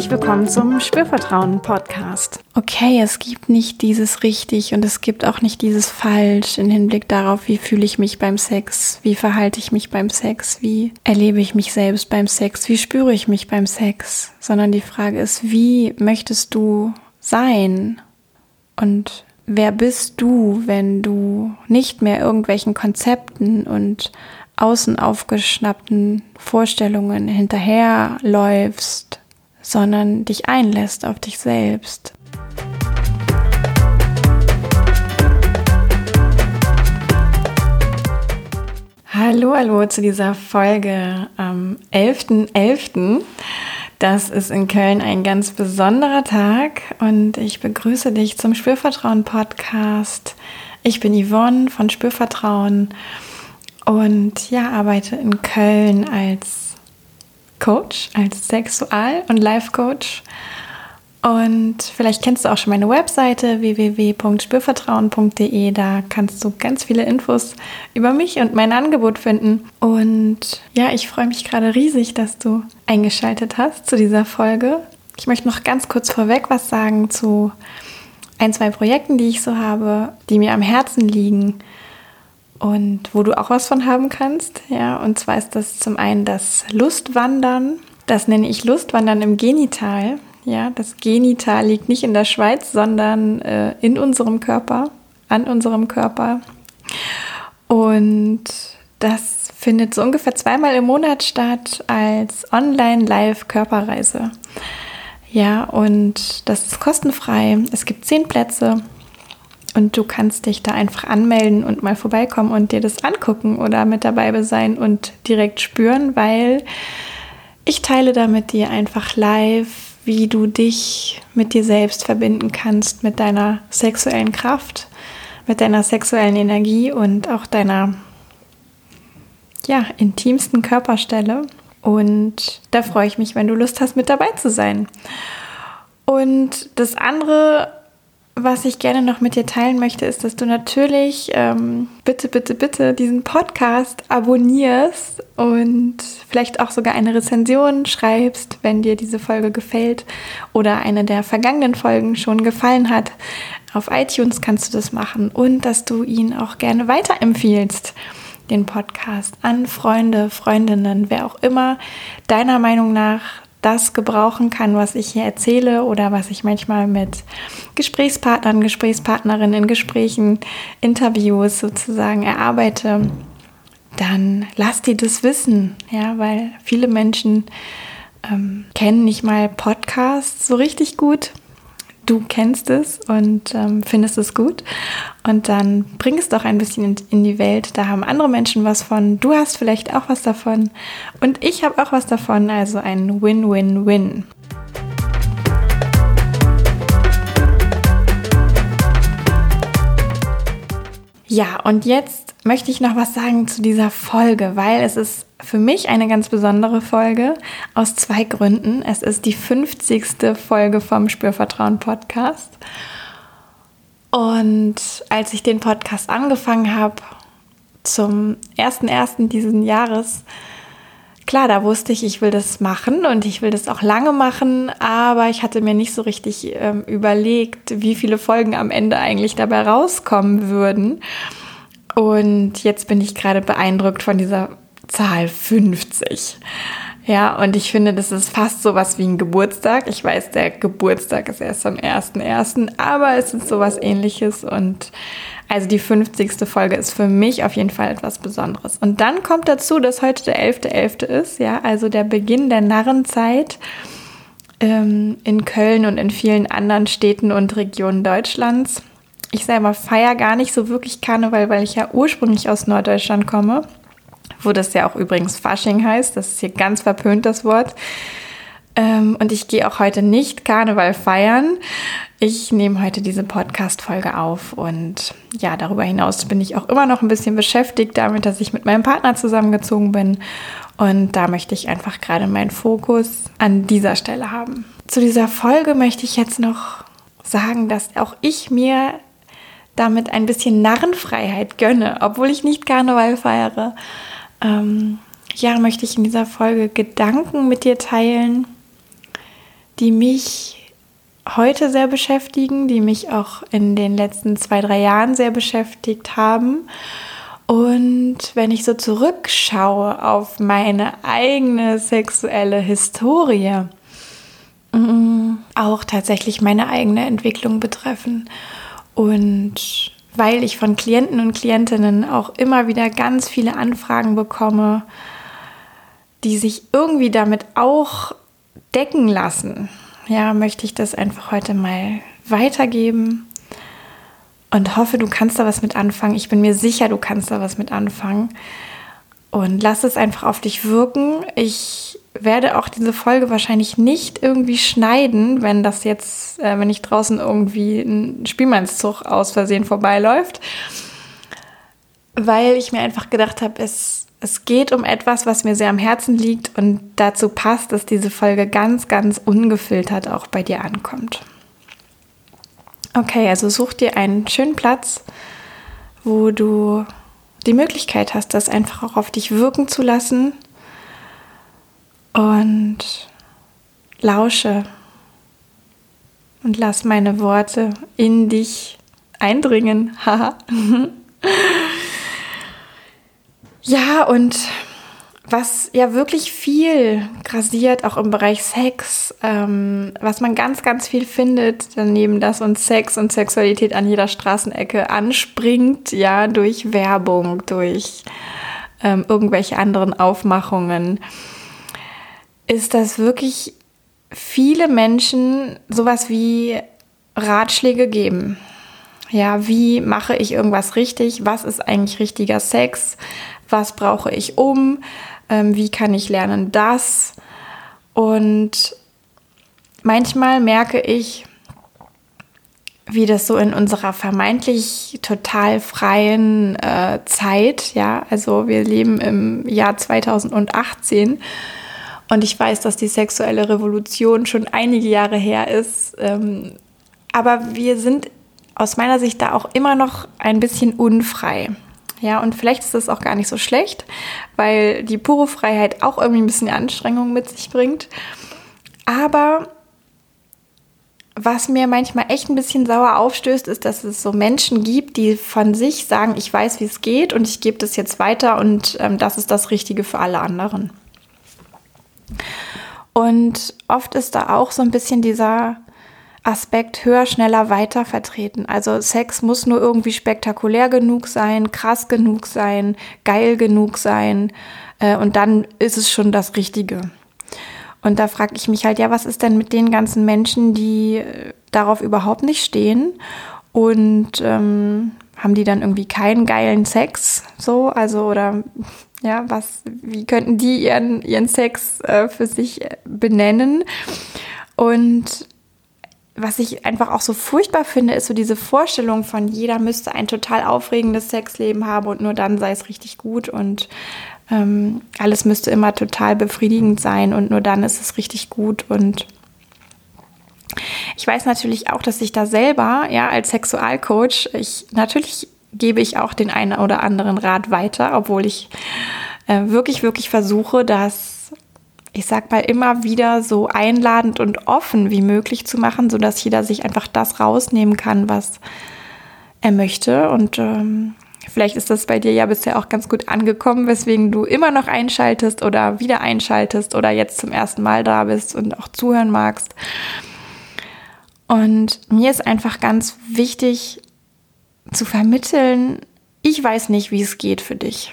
herzlich willkommen zum Spürvertrauen Podcast. Okay, es gibt nicht dieses richtig und es gibt auch nicht dieses falsch im Hinblick darauf, wie fühle ich mich beim Sex, wie verhalte ich mich beim Sex, wie erlebe ich mich selbst beim Sex, wie spüre ich mich beim Sex, sondern die Frage ist, wie möchtest du sein? Und wer bist du, wenn du nicht mehr irgendwelchen Konzepten und außen aufgeschnappten Vorstellungen hinterherläufst, sondern dich einlässt auf dich selbst. Hallo, hallo zu dieser Folge am 11.11. .11. Das ist in Köln ein ganz besonderer Tag und ich begrüße dich zum Spürvertrauen Podcast. Ich bin Yvonne von Spürvertrauen und ja, arbeite in Köln als Coach, als Sexual- und Life-Coach. Und vielleicht kennst du auch schon meine Webseite www.spürvertrauen.de. Da kannst du ganz viele Infos über mich und mein Angebot finden. Und ja, ich freue mich gerade riesig, dass du eingeschaltet hast zu dieser Folge. Ich möchte noch ganz kurz vorweg was sagen zu ein, zwei Projekten, die ich so habe, die mir am Herzen liegen und wo du auch was von haben kannst. Ja, und zwar ist das zum einen das Lustwandern. Das nenne ich Lustwandern im Genital. Ja, das Genital liegt nicht in der Schweiz, sondern äh, in unserem Körper, an unserem Körper. Und das findet so ungefähr zweimal im Monat statt als Online-Live-Körperreise. Ja, und das ist kostenfrei. Es gibt zehn Plätze und du kannst dich da einfach anmelden und mal vorbeikommen und dir das angucken oder mit dabei sein und direkt spüren, weil ich teile da mit dir einfach live, wie du dich mit dir selbst verbinden kannst, mit deiner sexuellen Kraft, mit deiner sexuellen Energie und auch deiner ja, intimsten Körperstelle. Und da freue ich mich, wenn du Lust hast, mit dabei zu sein. Und das andere, was ich gerne noch mit dir teilen möchte, ist, dass du natürlich ähm, bitte, bitte, bitte diesen Podcast abonnierst und vielleicht auch sogar eine Rezension schreibst, wenn dir diese Folge gefällt oder eine der vergangenen Folgen schon gefallen hat. Auf iTunes kannst du das machen und dass du ihn auch gerne weiterempfiehlst, den Podcast an Freunde, Freundinnen, wer auch immer deiner Meinung nach das gebrauchen kann, was ich hier erzähle oder was ich manchmal mit Gesprächspartnern, Gesprächspartnerinnen in Gesprächen, Interviews sozusagen erarbeite, dann lass die das wissen, ja, weil viele Menschen ähm, kennen nicht mal Podcasts so richtig gut du kennst es und ähm, findest es gut. Und dann bring es doch ein bisschen in, in, die Welt. Da haben andere Menschen was von. Du hast vielleicht auch was davon. Und ich habe auch was davon. Also ein Win-Win-Win. Ja, und jetzt möchte ich noch was sagen zu dieser Folge, weil es ist für mich eine ganz besondere Folge aus zwei Gründen. Es ist die 50. Folge vom Spürvertrauen Podcast. Und als ich den Podcast angefangen habe, zum 1.1. diesen Jahres, klar, da wusste ich, ich will das machen und ich will das auch lange machen, aber ich hatte mir nicht so richtig ähm, überlegt, wie viele Folgen am Ende eigentlich dabei rauskommen würden. Und jetzt bin ich gerade beeindruckt von dieser Zahl 50. Ja, und ich finde, das ist fast so was wie ein Geburtstag. Ich weiß, der Geburtstag ist erst am 1.1., aber es ist sowas ähnliches und also die 50. Folge ist für mich auf jeden Fall etwas Besonderes. Und dann kommt dazu, dass heute der 11.11. .11. ist, ja, also der Beginn der Narrenzeit ähm, in Köln und in vielen anderen Städten und Regionen Deutschlands. Ich selber feiere gar nicht so wirklich Karneval, weil ich ja ursprünglich aus Norddeutschland komme wo das ja auch übrigens Fasching heißt. Das ist hier ganz verpönt, das Wort. Ähm, und ich gehe auch heute nicht Karneval feiern. Ich nehme heute diese Podcast-Folge auf und ja, darüber hinaus bin ich auch immer noch ein bisschen beschäftigt damit, dass ich mit meinem Partner zusammengezogen bin und da möchte ich einfach gerade meinen Fokus an dieser Stelle haben. Zu dieser Folge möchte ich jetzt noch sagen, dass auch ich mir damit ein bisschen Narrenfreiheit gönne, obwohl ich nicht Karneval feiere ähm, ja, möchte ich in dieser Folge Gedanken mit dir teilen, die mich heute sehr beschäftigen, die mich auch in den letzten zwei, drei Jahren sehr beschäftigt haben. Und wenn ich so zurückschaue auf meine eigene sexuelle Historie, mm, auch tatsächlich meine eigene Entwicklung betreffen. Und weil ich von Klienten und Klientinnen auch immer wieder ganz viele Anfragen bekomme, die sich irgendwie damit auch decken lassen, ja, möchte ich das einfach heute mal weitergeben und hoffe, du kannst da was mit anfangen. Ich bin mir sicher, du kannst da was mit anfangen. Und lass es einfach auf dich wirken. Ich werde auch diese Folge wahrscheinlich nicht irgendwie schneiden, wenn das jetzt, äh, wenn ich draußen irgendwie ein Spielmannszug aus Versehen vorbeiläuft, weil ich mir einfach gedacht habe, es, es geht um etwas, was mir sehr am Herzen liegt und dazu passt, dass diese Folge ganz, ganz ungefiltert auch bei dir ankommt. Okay, also such dir einen schönen Platz, wo du die Möglichkeit hast, das einfach auch auf dich wirken zu lassen und lausche und lass meine Worte in dich eindringen. ja, und was ja wirklich viel grasiert, auch im Bereich Sex, ähm, was man ganz, ganz viel findet, daneben, dass uns Sex und Sexualität an jeder Straßenecke anspringt, ja, durch Werbung, durch ähm, irgendwelche anderen Aufmachungen, ist, dass wirklich viele Menschen sowas wie Ratschläge geben. Ja, wie mache ich irgendwas richtig? Was ist eigentlich richtiger Sex? Was brauche ich um? ähm, wie kann ich lernen das. Und manchmal merke ich, wie das so in unserer vermeintlich total freien äh, Zeit, ja, also wir leben im Jahr 2018 und ich weiß, dass die sexuelle Revolution schon einige Jahre her ist, ähm, aber wir sind aus meiner Sicht da auch immer noch ein bisschen unfrei. Ja, und vielleicht ist das auch gar nicht so schlecht, weil die pure Freiheit auch irgendwie ein bisschen Anstrengung mit sich bringt. Aber was mir manchmal echt ein bisschen sauer aufstößt, ist, dass es so Menschen gibt, die von sich sagen, ich weiß, wie es geht und ich gebe das jetzt weiter und ähm, das ist das Richtige für alle anderen. Und oft ist da auch so ein bisschen dieser Aspekt höher, schneller, weiter vertreten. Also Sex muss nur irgendwie spektakulär genug sein, krass genug sein, geil genug sein äh, und dann ist es schon das Richtige. Und da frage ich mich halt, ja, was ist denn mit den ganzen Menschen, die äh, darauf überhaupt nicht stehen und ähm, haben die dann irgendwie keinen geilen Sex? So, also oder ja, was, wie könnten die ihren, ihren Sex äh, für sich benennen? Und was ich einfach auch so furchtbar finde, ist so diese Vorstellung von jeder müsste ein total aufregendes Sexleben haben und nur dann sei es richtig gut und ähm, alles müsste immer total befriedigend sein und nur dann ist es richtig gut und ich weiß natürlich auch, dass ich da selber, ja, als Sexualcoach, ich natürlich gebe ich auch den einen oder anderen Rat weiter, obwohl ich äh, wirklich, wirklich versuche, dass ich sag mal, immer wieder so einladend und offen wie möglich zu machen, sodass jeder sich einfach das rausnehmen kann, was er möchte. Und ähm, vielleicht ist das bei dir ja bisher auch ganz gut angekommen, weswegen du immer noch einschaltest oder wieder einschaltest oder jetzt zum ersten Mal da bist und auch zuhören magst. Und mir ist einfach ganz wichtig zu vermitteln, ich weiß nicht, wie es geht für dich.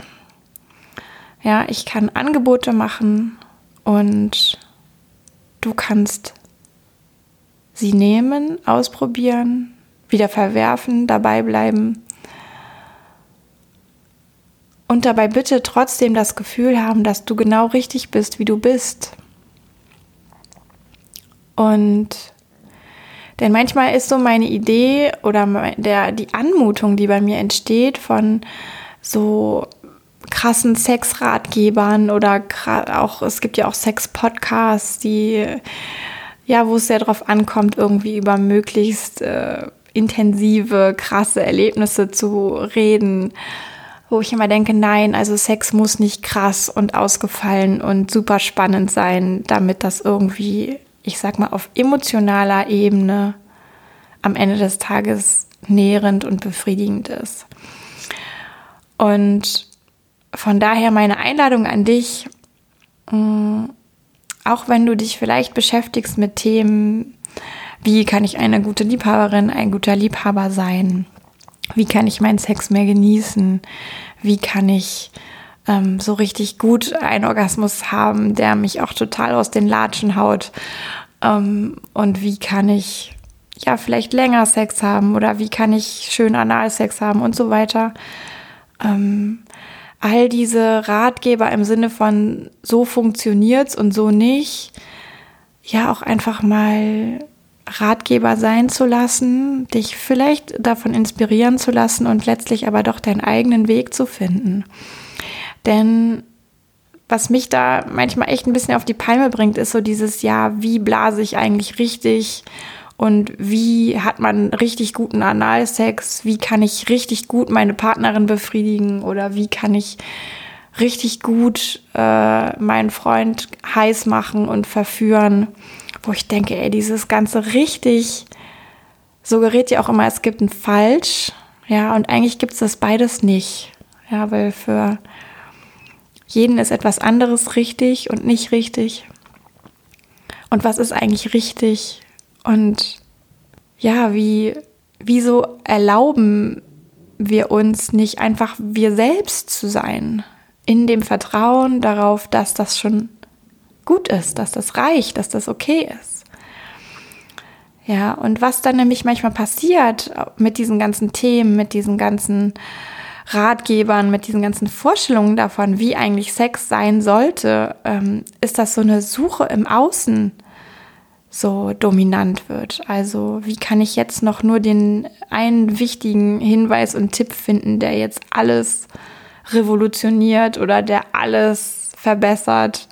Ja, ich kann Angebote machen und du kannst sie nehmen, ausprobieren, wieder verwerfen, dabei bleiben. Und dabei bitte trotzdem das Gefühl haben, dass du genau richtig bist, wie du bist. Und denn manchmal ist so meine Idee oder der, die Anmutung, die bei mir entsteht von so krassen Sexratgebern oder auch, es gibt ja auch Sex-Podcasts, die, ja, wo es sehr darauf ankommt, irgendwie über möglichst äh, intensive, krasse Erlebnisse zu reden, wo ich immer denke, nein, also Sex muss nicht krass und ausgefallen und super spannend sein, damit das irgendwie ich sag mal, auf emotionaler Ebene am Ende des Tages nährend und befriedigend ist. Und von daher meine Einladung an dich, mm, auch wenn du dich vielleicht beschäftigst mit Themen, wie kann ich eine gute Liebhaberin, ein guter Liebhaber sein? Wie kann ich meinen Sex mehr genießen? Wie kann ich ähm, so richtig gut einen Orgasmus haben, der mich auch total aus den Latschen haut? Ähm, und wie kann ich ja vielleicht länger Sex haben oder wie kann ich schön Analsex haben und so weiter? Ähm, all diese Ratgeber im Sinne von so funktioniert's und so nicht, ja auch einfach mal Ratgeber sein zu lassen, dich vielleicht davon inspirieren zu lassen und letztlich aber doch deinen eigenen Weg zu finden. Denn was mich da manchmal echt ein bisschen auf die Palme bringt, ist so dieses, ja, wie blase ich eigentlich richtig und wie hat man richtig guten Analsex, wie kann ich richtig gut meine Partnerin befriedigen oder wie kann ich richtig gut äh, meinen Freund heiß machen und verführen wo ich denke, ey, dieses Ganze richtig suggeriert ja auch immer, es gibt ein Falsch. Ja, und eigentlich gibt es das beides nicht. Ja, weil für jeden ist etwas anderes richtig und nicht richtig. Und was ist eigentlich richtig? Und ja, wie, wieso erlauben wir uns nicht einfach wir selbst zu sein? In dem Vertrauen darauf, dass das schon gut ist, dass das reicht, dass das okay ist. Ja, und was dann nämlich manchmal passiert mit diesen ganzen Themen, mit diesen ganzen Ratgebern, mit diesen ganzen Vorstellungen davon, wie eigentlich Sex sein sollte, ähm, ist, dass so eine Suche im Außen so dominant wird. Also wie kann ich jetzt noch nur den einen wichtigen Hinweis und Tipp finden, der jetzt alles revolutioniert oder der alles verbessert?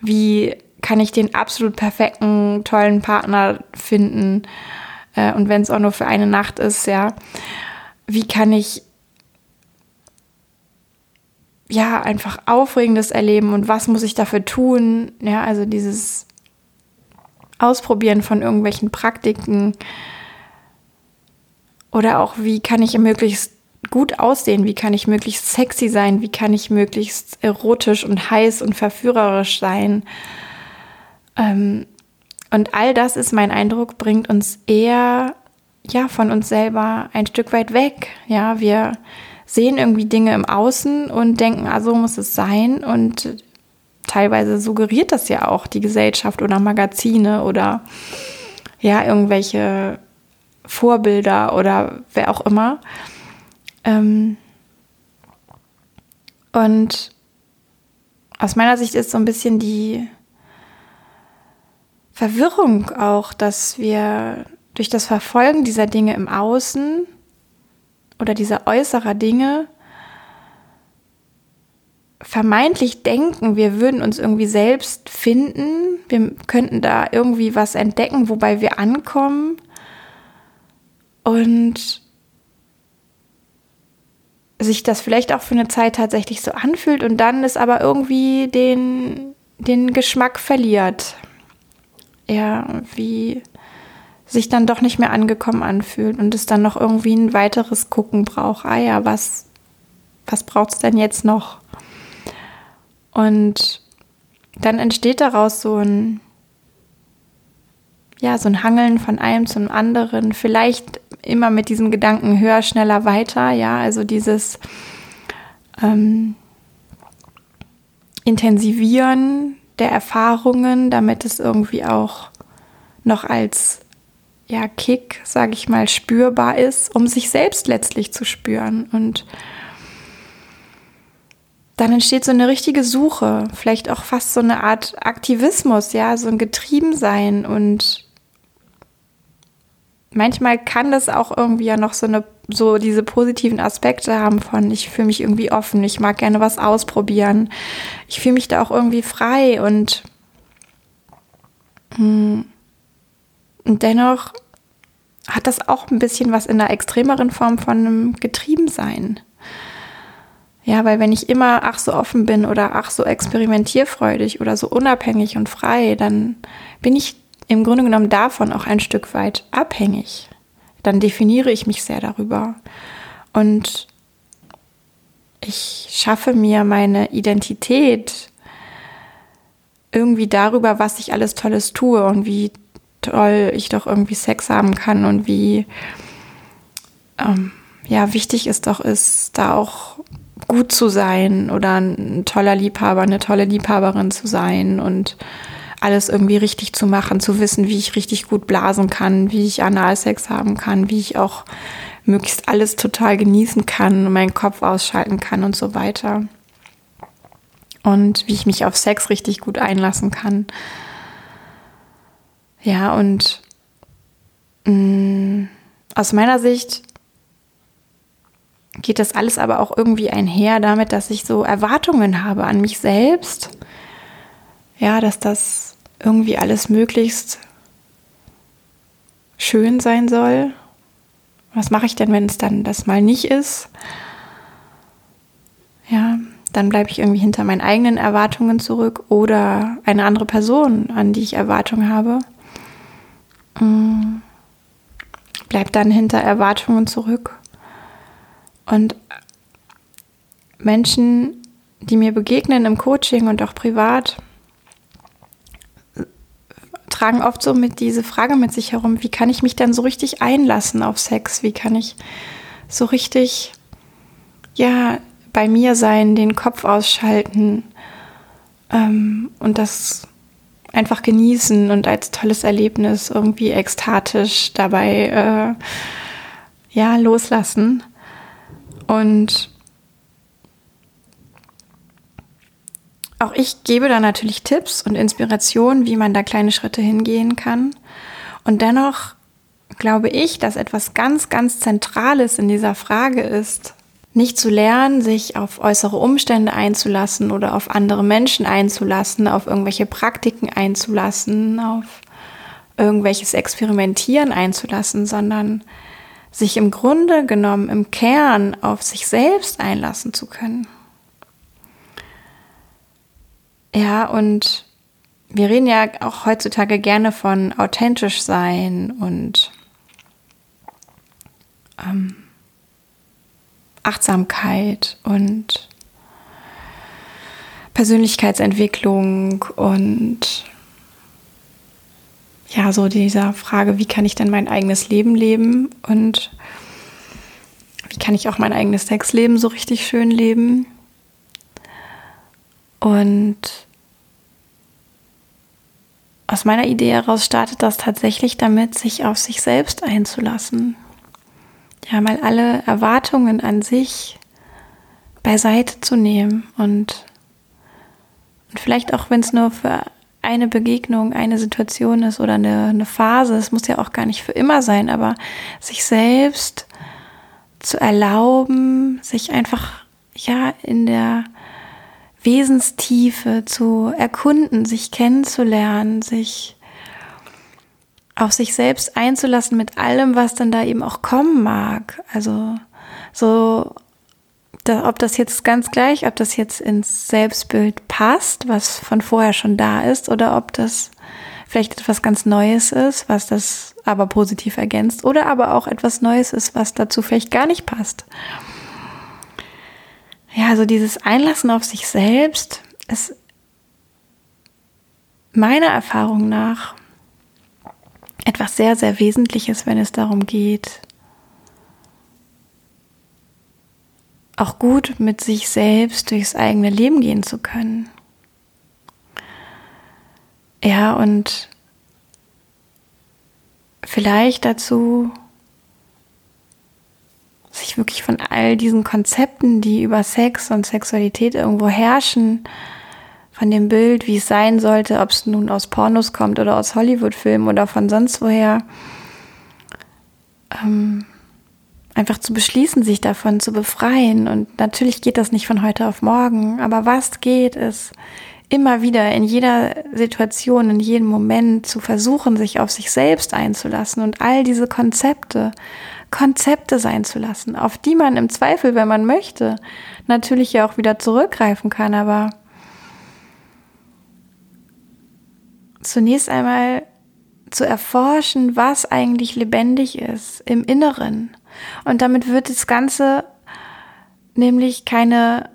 wie kann ich den absolut perfekten, tollen Partner finden? Äh, und wenn es auch nur für eine Nacht ist, ja, wie kann ich ja einfach Aufregendes erleben und was muss ich dafür tun? Ja, also dieses Ausprobieren von irgendwelchen Praktiken oder auch wie kann ich möglichst gut aussehen? Wie kann ich möglichst sexy sein? Wie kann ich möglichst erotisch und heiß und verführerisch sein? Ähm, und all das ist mein Eindruck, bringt uns eher ja von uns selber ein Stück weit weg. Ja, wir sehen irgendwie Dinge im Außen und denken, ah, so muss es sein. Und teilweise suggeriert das ja auch die Gesellschaft oder Magazine oder ja, irgendwelche Vorbilder oder wer auch immer. Ähm und aus meiner Sicht ist so ein bisschen die Verwirrung auch, dass wir durch das Verfolgen dieser Dinge im Außen oder dieser äußerer Dinge vermeintlich denken, wir würden uns irgendwie selbst finden, wir könnten da irgendwie was entdecken, wobei wir ankommen. Und sich das vielleicht auch für eine Zeit tatsächlich so anfühlt und dann es aber irgendwie den, den Geschmack verliert. Ja, wie sich dann doch nicht mehr angekommen anfühlt und es dann noch irgendwie ein weiteres Gucken braucht. Ah ja, was, was braucht es denn jetzt noch? Und dann entsteht daraus so ein, ja, so ein Hangeln von einem zum anderen, vielleicht immer mit diesem Gedanken höher, schneller, weiter, ja, also dieses ähm, Intensivieren der Erfahrungen, damit es irgendwie auch noch als ja, Kick, sage ich mal, spürbar ist, um sich selbst letztlich zu spüren. Und dann entsteht so eine richtige Suche, vielleicht auch fast so eine Art Aktivismus, ja, so ein Getriebensein und manchmal kann das auch irgendwie ja noch so eine so diese positiven Aspekte haben von ich fühle mich irgendwie offen, ich mag gerne was ausprobieren. Ich fühle mich da auch irgendwie frei und hm, und dennoch hat das auch ein bisschen was in der extremeren Form von einem Getriebensein. Ja, weil wenn ich immer ach so offen bin oder ach so experimentierfreudig oder so unabhängig und frei, dann bin ich im Grunde genommen davon auch ein Stück weit abhängig. Dann definiere ich mich sehr darüber. Und ich schaffe mir meine Identität irgendwie darüber, was ich alles Tolles tue und wie toll ich doch irgendwie Sex haben kann und wie ähm, ja wichtig es doch ist, da auch gut zu sein oder ein toller Liebhaber, eine tolle Liebhaberin zu sein und alles irgendwie richtig zu machen, zu wissen, wie ich richtig gut blasen kann, wie ich Analsex haben kann, wie ich auch möglichst alles total genießen kann meinen Kopf ausschalten kann und so weiter. Und wie ich mich auf Sex richtig gut einlassen kann. Ja, und mh, mm, aus meiner Sicht geht das alles aber auch irgendwie einher damit, dass ich so Erwartungen habe an mich selbst. Ja, dass das irgendwie alles möglichst schön sein soll. Was mache ich denn, wenn es dann das mal nicht ist? Ja, dann bleibe ich irgendwie hinter meinen eigenen Erwartungen zurück oder eine andere Person, an die ich Erwartungen habe, bleibt dann hinter Erwartungen zurück. Und Menschen, die mir begegnen im Coaching und auch privat, tragen oft so mit diese Frage mit sich herum, wie kann ich mich denn so richtig einlassen auf Sex? Wie kann ich so richtig, ja, bei mir sein, den Kopf ausschalten ähm, und das einfach genießen und als tolles Erlebnis irgendwie ekstatisch dabei, äh, ja, loslassen. Und auch ich gebe da natürlich Tipps und Inspirationen, wie man da kleine Schritte hingehen kann. Und dennoch glaube ich, dass etwas ganz, ganz Zentrales in dieser Frage ist, nicht zu lernen, sich auf äußere Umstände einzulassen oder auf andere Menschen einzulassen, auf irgendwelche Praktiken einzulassen, auf irgendwelches Experimentieren einzulassen, sondern sich im Grunde genommen im Kern auf sich selbst einlassen zu können. Ja, und wir reden ja auch heutzutage gerne von authentisch sein und ähm, Achtsamkeit und Persönlichkeitsentwicklung und ja, so dieser Frage, wie kann ich denn mein eigenes Leben leben und wie kann ich auch mein eigenes Sexleben so richtig schön leben. Und aus meiner Idee heraus startet das tatsächlich damit, sich auf sich selbst einzulassen. Ja, mal alle Erwartungen an sich beiseite zu nehmen und, und vielleicht auch, wenn es nur für eine Begegnung, eine Situation ist oder eine, eine Phase, es muss ja auch gar nicht für immer sein, aber sich selbst zu erlauben, sich einfach ja in der Wesenstiefe zu erkunden, sich kennenzulernen, sich auf sich selbst einzulassen mit allem, was dann da eben auch kommen mag. Also so da, ob das jetzt ganz gleich, ob das jetzt ins Selbstbild passt, was von vorher schon da ist, oder ob das vielleicht etwas ganz Neues ist, was das aber positiv ergänzt, oder aber auch etwas Neues ist, was dazu vielleicht gar nicht passt. Ja, also dieses Einlassen auf sich selbst ist meiner Erfahrung nach etwas sehr, sehr Wesentliches, wenn es darum geht, auch gut mit sich selbst durchs eigene Leben gehen zu können. Ja, und vielleicht dazu, sich wirklich von all diesen Konzepten, die über Sex und Sexualität irgendwo herrschen, von dem Bild, wie es sein sollte, ob es nun aus Pornos kommt oder aus Hollywood-Filmen oder von sonst woher, ähm, einfach zu beschließen, sich davon zu befreien. Und natürlich geht das nicht von heute auf morgen, aber was geht, ist immer wieder in jeder Situation, in jedem Moment zu versuchen, sich auf sich selbst einzulassen und all diese Konzepte, Konzepte sein zu lassen, auf die man im Zweifel, wenn man möchte, natürlich ja auch wieder zurückgreifen kann, aber zunächst einmal zu erforschen, was eigentlich lebendig ist im Inneren. Und damit wird das Ganze nämlich keine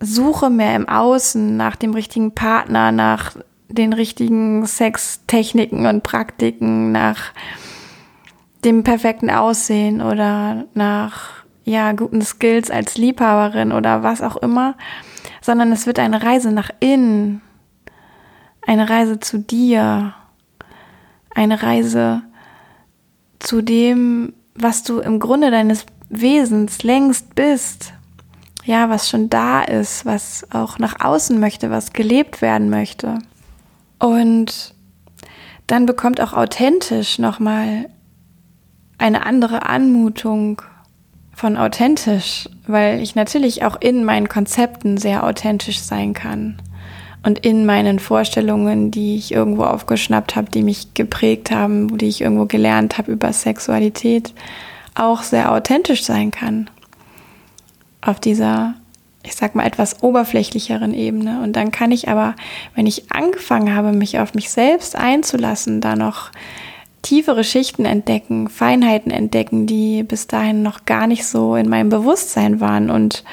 Suche mehr im Außen nach dem richtigen Partner, nach den richtigen Sextechniken und Praktiken, nach dem perfekten Aussehen oder nach ja guten Skills als Liebhaberin oder was auch immer, sondern es wird eine Reise nach innen, eine Reise zu dir, eine Reise zu dem, was du im Grunde deines Wesens längst bist. Ja, was schon da ist, was auch nach außen möchte, was gelebt werden möchte. Und dann bekommt auch authentisch nochmal eine andere Anmutung von authentisch, weil ich natürlich auch in meinen Konzepten sehr authentisch sein kann und in meinen Vorstellungen, die ich irgendwo aufgeschnappt habe, die mich geprägt haben, die ich irgendwo gelernt habe über Sexualität, auch sehr authentisch sein kann. Auf dieser, ich sag mal, etwas oberflächlicheren Ebene. Und dann kann ich aber, wenn ich angefangen habe, mich auf mich selbst einzulassen, da noch tiefere Schichten entdecken, Feinheiten entdecken, die bis dahin noch gar nicht so in meinem Bewusstsein waren und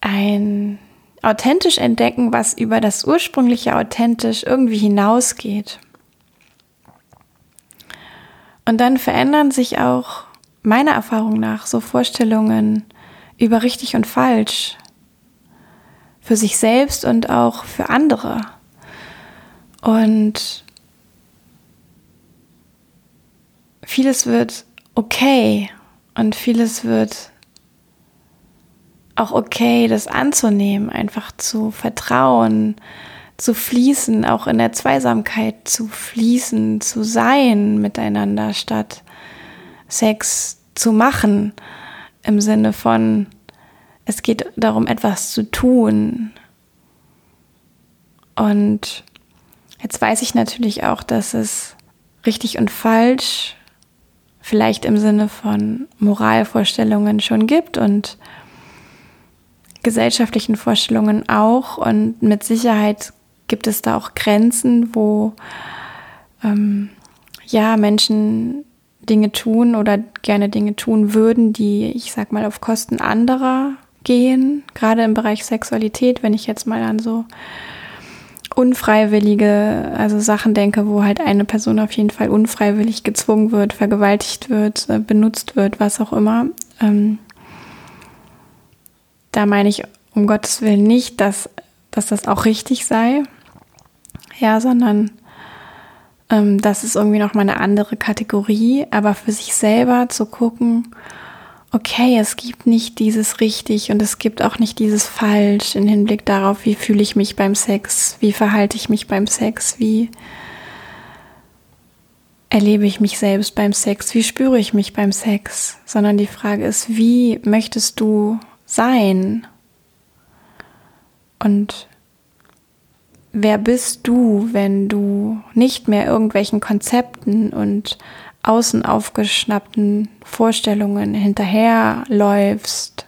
ein authentisch entdecken, was über das ursprüngliche authentisch irgendwie hinausgeht. Und dann verändern sich auch meiner Erfahrung nach so Vorstellungen über richtig und falsch für sich selbst und auch für andere. Und vieles wird okay und vieles wird auch okay, das anzunehmen, einfach zu vertrauen, zu fließen, auch in der Zweisamkeit zu fließen, zu sein miteinander, statt Sex zu machen, im Sinne von, es geht darum, etwas zu tun. Und jetzt weiß ich natürlich auch, dass es richtig und falsch vielleicht im Sinne von Moralvorstellungen schon gibt und gesellschaftlichen Vorstellungen auch. Und mit Sicherheit gibt es da auch Grenzen, wo ähm, ja Menschen Dinge tun oder gerne Dinge tun würden, die, ich sag mal, auf Kosten anderer gehen. Gerade im Bereich Sexualität, wenn ich jetzt mal an so unfreiwillige, also Sachen denke, wo halt eine Person auf jeden Fall unfreiwillig gezwungen wird, vergewaltigt wird, äh, benutzt wird, was auch immer. Ähm, da meine ich um Gottes Willen nicht, dass, dass das auch richtig sei, ja, sondern ähm, das ist irgendwie noch mal eine andere Kategorie, aber für sich selber zu gucken, okay, es gibt nicht dieses richtig und es gibt auch nicht dieses falsch im Hinblick darauf, wie fühle ich mich beim Sex, wie verhalte ich mich beim Sex, wie erlebe ich mich selbst beim Sex, wie spüre ich mich beim Sex, sondern die Frage ist, wie möchtest du sein? Und wer bist du, wenn du nicht mehr irgendwelchen Konzepten und außen aufgeschnappten Vorstellungen hinterherläufst,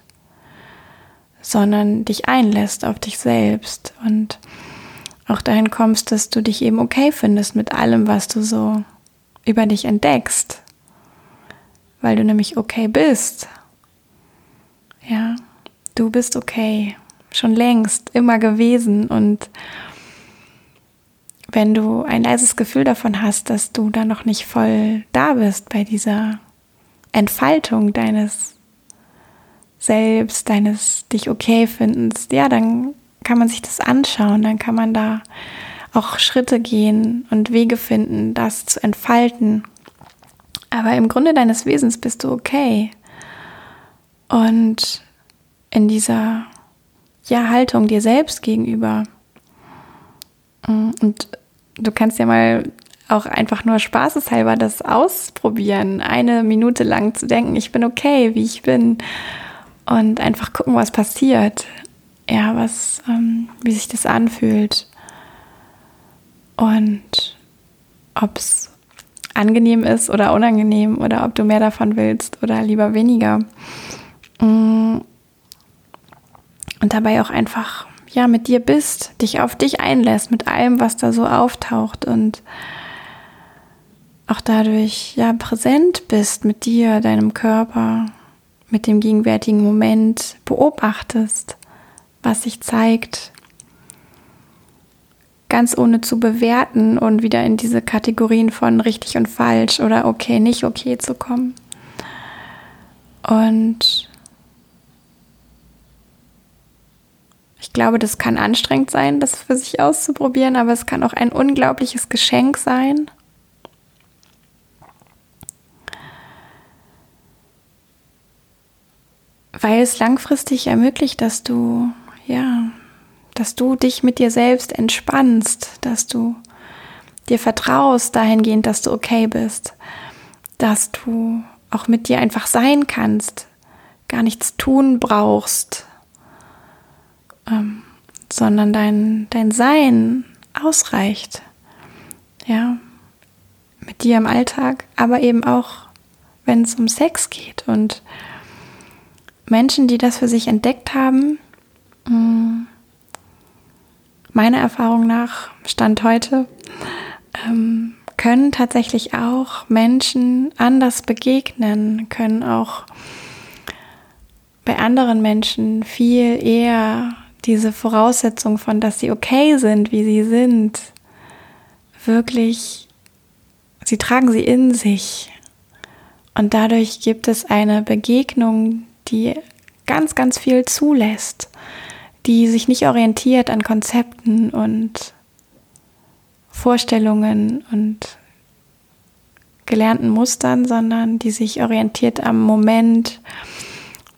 sondern dich einlässt auf dich selbst und auch dahin kommst, dass du dich eben okay findest mit allem, was du so über dich entdeckst, weil du nämlich okay bist. Ja, du bist okay, schon längst, immer gewesen und wenn du ein leises Gefühl davon hast, dass du da noch nicht voll da bist bei dieser Entfaltung deines Selbst, deines dich okay findens, ja, dann kann man sich das anschauen, dann kann man da auch Schritte gehen und Wege finden, das zu entfalten. Aber im Grunde deines Wesens bist du okay. Und in dieser ja, Haltung dir selbst gegenüber. Und du kannst ja mal auch einfach nur spaßeshalber das ausprobieren, eine Minute lang zu denken, ich bin okay, wie ich bin und einfach gucken, was passiert. Ja, was, ähm, wie sich das anfühlt und ob es angenehm ist oder unangenehm oder ob du mehr davon willst oder lieber weniger. Mm. Und dabei auch einfach ja mit dir bist, dich auf dich einlässt, mit allem, was da so auftaucht und auch dadurch ja präsent bist mit dir, deinem Körper, mit dem gegenwärtigen Moment, beobachtest, was sich zeigt, ganz ohne zu bewerten und wieder in diese Kategorien von richtig und falsch oder okay, nicht okay zu kommen. Und ich glaube, das kann anstrengend sein, das für sich auszuprobieren, aber es kann auch ein unglaubliches Geschenk sein. Weil es langfristig ermöglicht, dass du, ja, dass du dich mit dir selbst entspannst, dass du dir vertraust dahingehend, dass du okay bist, dass du auch mit dir einfach sein kannst, gar nichts tun brauchst, ähm, sondern dein, dein Sein ausreicht. Ja, mit dir im Alltag, aber eben auch, wenn es um Sex geht. Und Menschen, die das für sich entdeckt haben, mm, meiner Erfahrung nach, Stand heute, ähm, können tatsächlich auch Menschen anders begegnen, können auch bei anderen Menschen viel eher diese Voraussetzung von, dass sie okay sind, wie sie sind, wirklich, sie tragen sie in sich. Und dadurch gibt es eine Begegnung, die ganz, ganz viel zulässt, die sich nicht orientiert an Konzepten und Vorstellungen und gelernten Mustern, sondern die sich orientiert am Moment,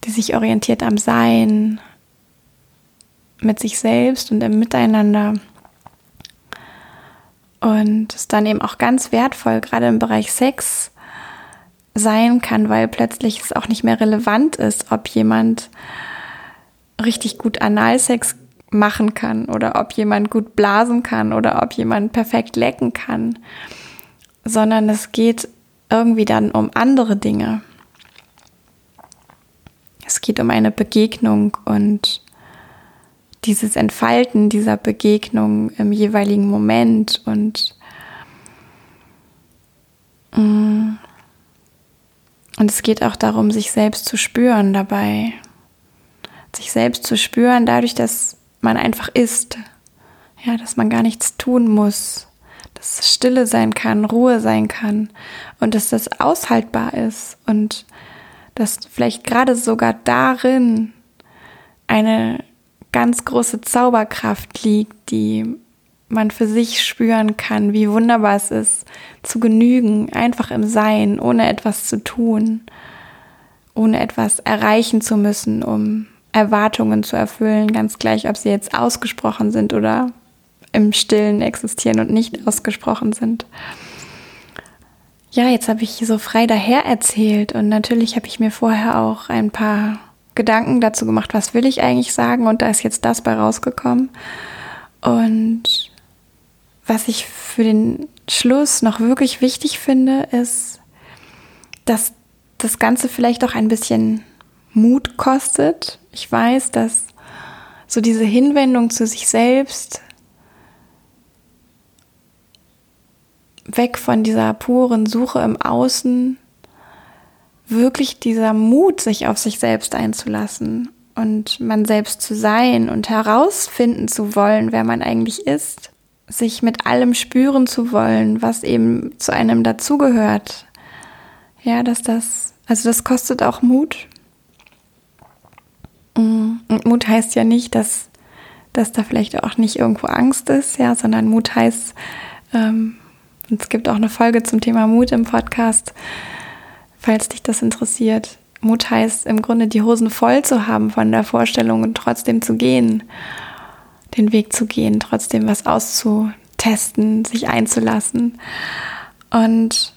die sich orientiert am Sein, mit sich selbst und im Miteinander. Und es dann eben auch ganz wertvoll, gerade im Bereich Sex, sein kann, weil plötzlich es auch nicht mehr relevant ist, ob jemand richtig gut Analsex machen kann oder ob jemand gut blasen kann oder ob jemand perfekt lecken kann, sondern es geht irgendwie dann um andere Dinge. Es geht um eine Begegnung und dieses Entfalten dieser Begegnung im jeweiligen Moment und mm, und es geht auch darum, sich selbst zu spüren dabei. Sich selbst zu spüren, dadurch, dass man einfach ist. Ja, dass man gar nichts tun muss. Dass Stille sein kann, Ruhe sein kann. Und dass das aushaltbar ist. Und dass vielleicht gerade sogar darin eine ganz große Zauberkraft liegt, die man für sich spüren kann, wie wunderbar es ist, zu genügen, einfach im Sein, ohne etwas zu tun, ohne etwas erreichen zu müssen, um Erwartungen zu erfüllen, ganz gleich, ob sie jetzt ausgesprochen sind oder im Stillen existieren und nicht ausgesprochen sind. Ja, jetzt habe ich so frei daher erzählt und natürlich habe ich mir vorher auch ein paar Gedanken dazu gemacht, was will ich eigentlich sagen und da ist jetzt das bei rausgekommen. Und was ich für den Schluss noch wirklich wichtig finde, ist, dass das Ganze vielleicht auch ein bisschen Mut kostet. Ich weiß, dass so diese Hinwendung zu sich selbst weg von dieser puren Suche im Außen wirklich dieser Mut, sich auf sich selbst einzulassen und man selbst zu sein und herausfinden zu wollen, wer man eigentlich ist, sich mit allem spüren zu wollen, was eben zu einem dazugehört. Ja, dass das, also das kostet auch Mut. Mm, und Mut heißt ja nicht, dass, dass da vielleicht auch nicht irgendwo Angst ist, ja, sondern Mut heißt, ähm, es gibt auch eine Folge zum Thema Mut im Podcast, falls dich das interessiert. Mut heißt im Grunde die Hosen voll zu haben von der Vorstellung und trotzdem zu gehen den Weg zu gehen, trotzdem was auszutesten, sich einzulassen. Und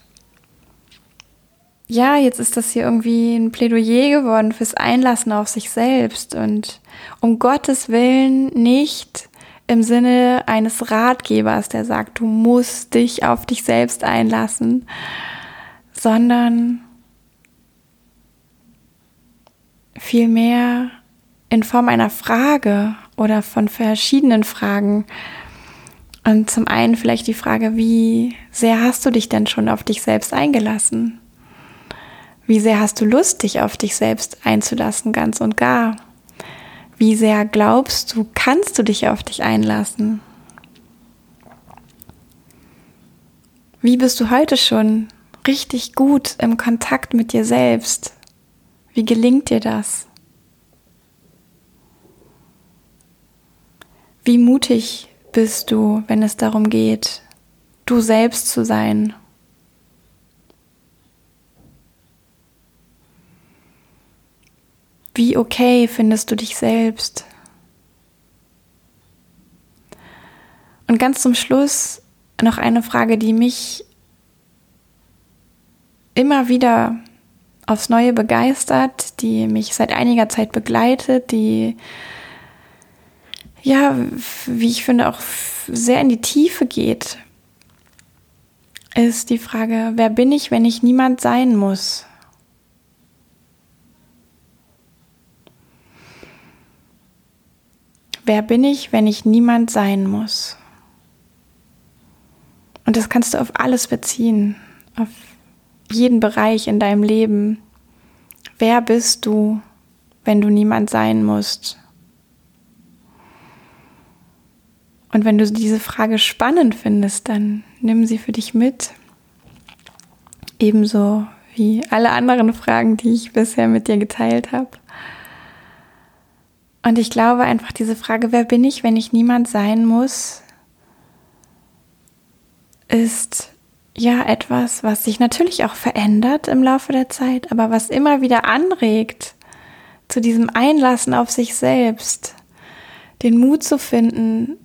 ja, jetzt ist das hier irgendwie ein Plädoyer geworden fürs Einlassen auf sich selbst und um Gottes Willen nicht im Sinne eines Ratgebers, der sagt, du musst dich auf dich selbst einlassen, sondern vielmehr in Form einer Frage oder von verschiedenen Fragen. Und zum einen vielleicht die Frage, wie sehr hast du dich denn schon auf dich selbst eingelassen? Wie sehr hast du Lust, dich auf dich selbst einzulassen, ganz und gar? Wie sehr glaubst du, kannst du dich auf dich einlassen? Wie bist du heute schon richtig gut im Kontakt mit dir selbst? Wie gelingt dir das? Wie mutig bist du, wenn es darum geht, du selbst zu sein? Wie okay findest du dich selbst? Und ganz zum Schluss noch eine Frage, die mich immer wieder aufs Neue begeistert, die mich seit einiger Zeit begleitet, die ja, wie ich finde, auch sehr in die Tiefe geht, ist die Frage, wer bin ich, wenn ich niemand sein muss? Wer bin ich, wenn ich niemand sein muss? Und das kannst du auf alles beziehen, auf jeden Bereich in deinem Leben. Wer bist du, wenn du niemand sein musst? Und wenn du diese Frage spannend findest, dann nimm sie für dich mit. Ebenso wie alle anderen Fragen, die ich bisher mit dir geteilt habe. Und ich glaube einfach diese Frage, wer bin ich, wenn ich niemand sein muss, ist ja etwas, was sich natürlich auch verändert im Laufe der Zeit, aber was immer wieder anregt zu diesem Einlassen auf sich selbst, den Mut zu finden,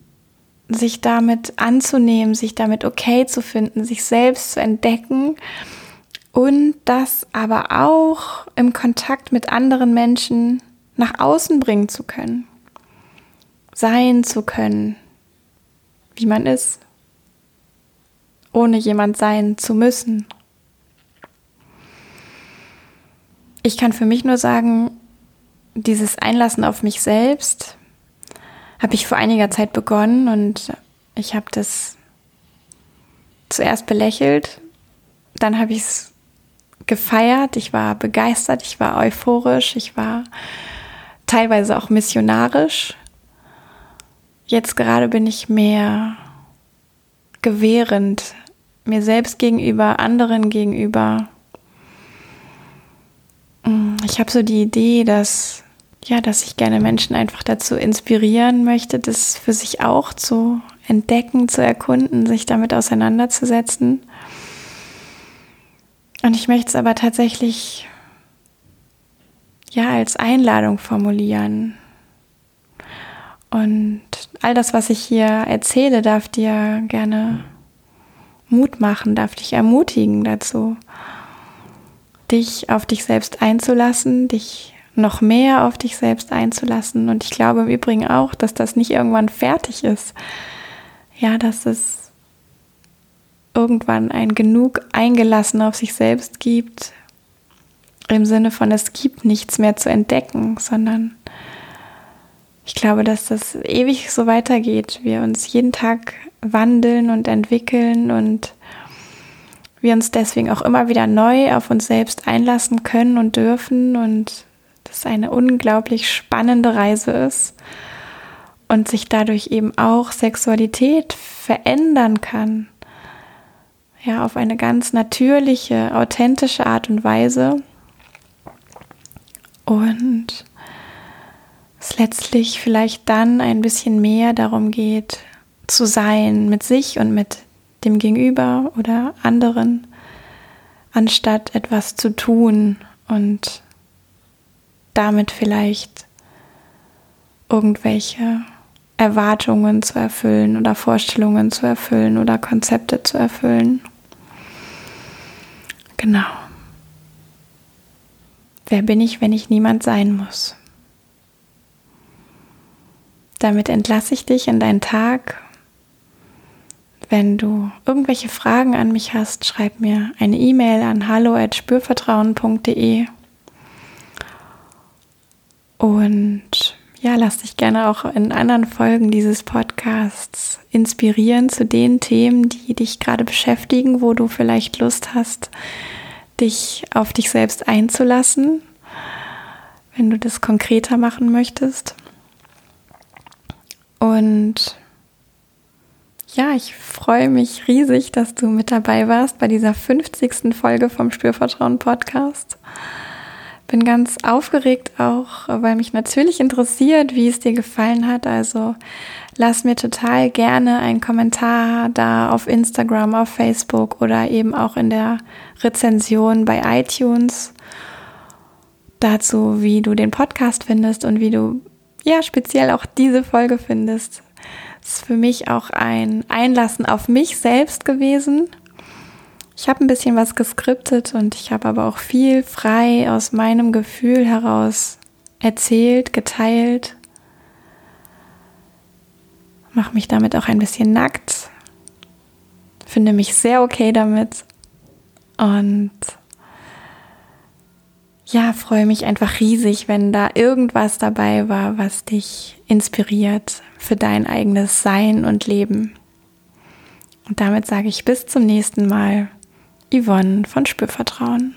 sich damit anzunehmen, sich damit okay zu finden, sich selbst zu entdecken und das aber auch im Kontakt mit anderen Menschen nach außen bringen zu können, sein zu können, wie man ist, ohne jemand sein zu müssen. Ich kann für mich nur sagen, dieses Einlassen auf mich selbst, habe ich vor einiger Zeit begonnen und ich habe das zuerst belächelt, dann habe ich es gefeiert, ich war begeistert, ich war euphorisch, ich war teilweise auch missionarisch. Jetzt gerade bin ich mehr gewährend, mir selbst gegenüber, anderen gegenüber. Ich habe so die Idee, dass ja, dass ich gerne Menschen einfach dazu inspirieren möchte, das für sich auch zu entdecken, zu erkunden, sich damit auseinanderzusetzen. Und ich möchte es aber tatsächlich ja als Einladung formulieren. Und all das, was ich hier erzähle, darf dir gerne Mut machen, darf dich ermutigen dazu, dich auf dich selbst einzulassen, dich noch mehr auf dich selbst einzulassen. Und ich glaube im Übrigen auch, dass das nicht irgendwann fertig ist. Ja, dass es irgendwann ein genug eingelassen auf sich selbst gibt, im Sinne von, es gibt nichts mehr zu entdecken, sondern ich glaube, dass das ewig so weitergeht. Wir uns jeden Tag wandeln und entwickeln und wir uns deswegen auch immer wieder neu auf uns selbst einlassen können und dürfen und das eine unglaublich spannende Reise ist und sich dadurch eben auch Sexualität verändern kann. Ja, auf eine ganz natürliche, authentische Art und Weise. Und es letztlich vielleicht dann ein bisschen mehr darum geht, zu sein mit sich und mit dem Gegenüber oder anderen, anstatt etwas zu tun und damit vielleicht irgendwelche Erwartungen zu erfüllen oder Vorstellungen zu erfüllen oder Konzepte zu erfüllen. Genau. Wer bin ich, wenn ich niemand sein muss? Damit entlasse ich dich in deinen Tag. Wenn du irgendwelche Fragen an mich hast, schreib mir eine E-Mail an hallo@spürvertrauen.de. Und ja, lass dich gerne auch in anderen Folgen dieses Podcasts inspirieren zu den Themen, die dich gerade beschäftigen, wo du vielleicht Lust hast, dich auf dich selbst einzulassen, wenn du das konkreter machen möchtest. Und ja, ich freue mich riesig, dass du mit dabei warst bei dieser 50. Folge vom Spürvertrauen Podcast. Bin ganz aufgeregt auch, weil mich natürlich interessiert, wie es dir gefallen hat. Also lass mir total gerne einen Kommentar da auf Instagram, auf Facebook oder eben auch in der Rezension bei iTunes dazu, wie du den Podcast findest und wie du ja speziell auch diese Folge findest. Ist für mich auch ein Einlassen auf mich selbst gewesen ich habe ein bisschen was geskriptet und ich habe aber auch viel frei aus meinem Gefühl heraus erzählt, geteilt. Mache mich damit auch ein bisschen nackt. Finde mich sehr okay damit. Und ja, freue mich einfach riesig, wenn da irgendwas dabei war, was dich inspiriert für dein eigenes Sein und Leben. Und damit sage ich bis zum nächsten Mal. Yvonne von Spürvertrauen.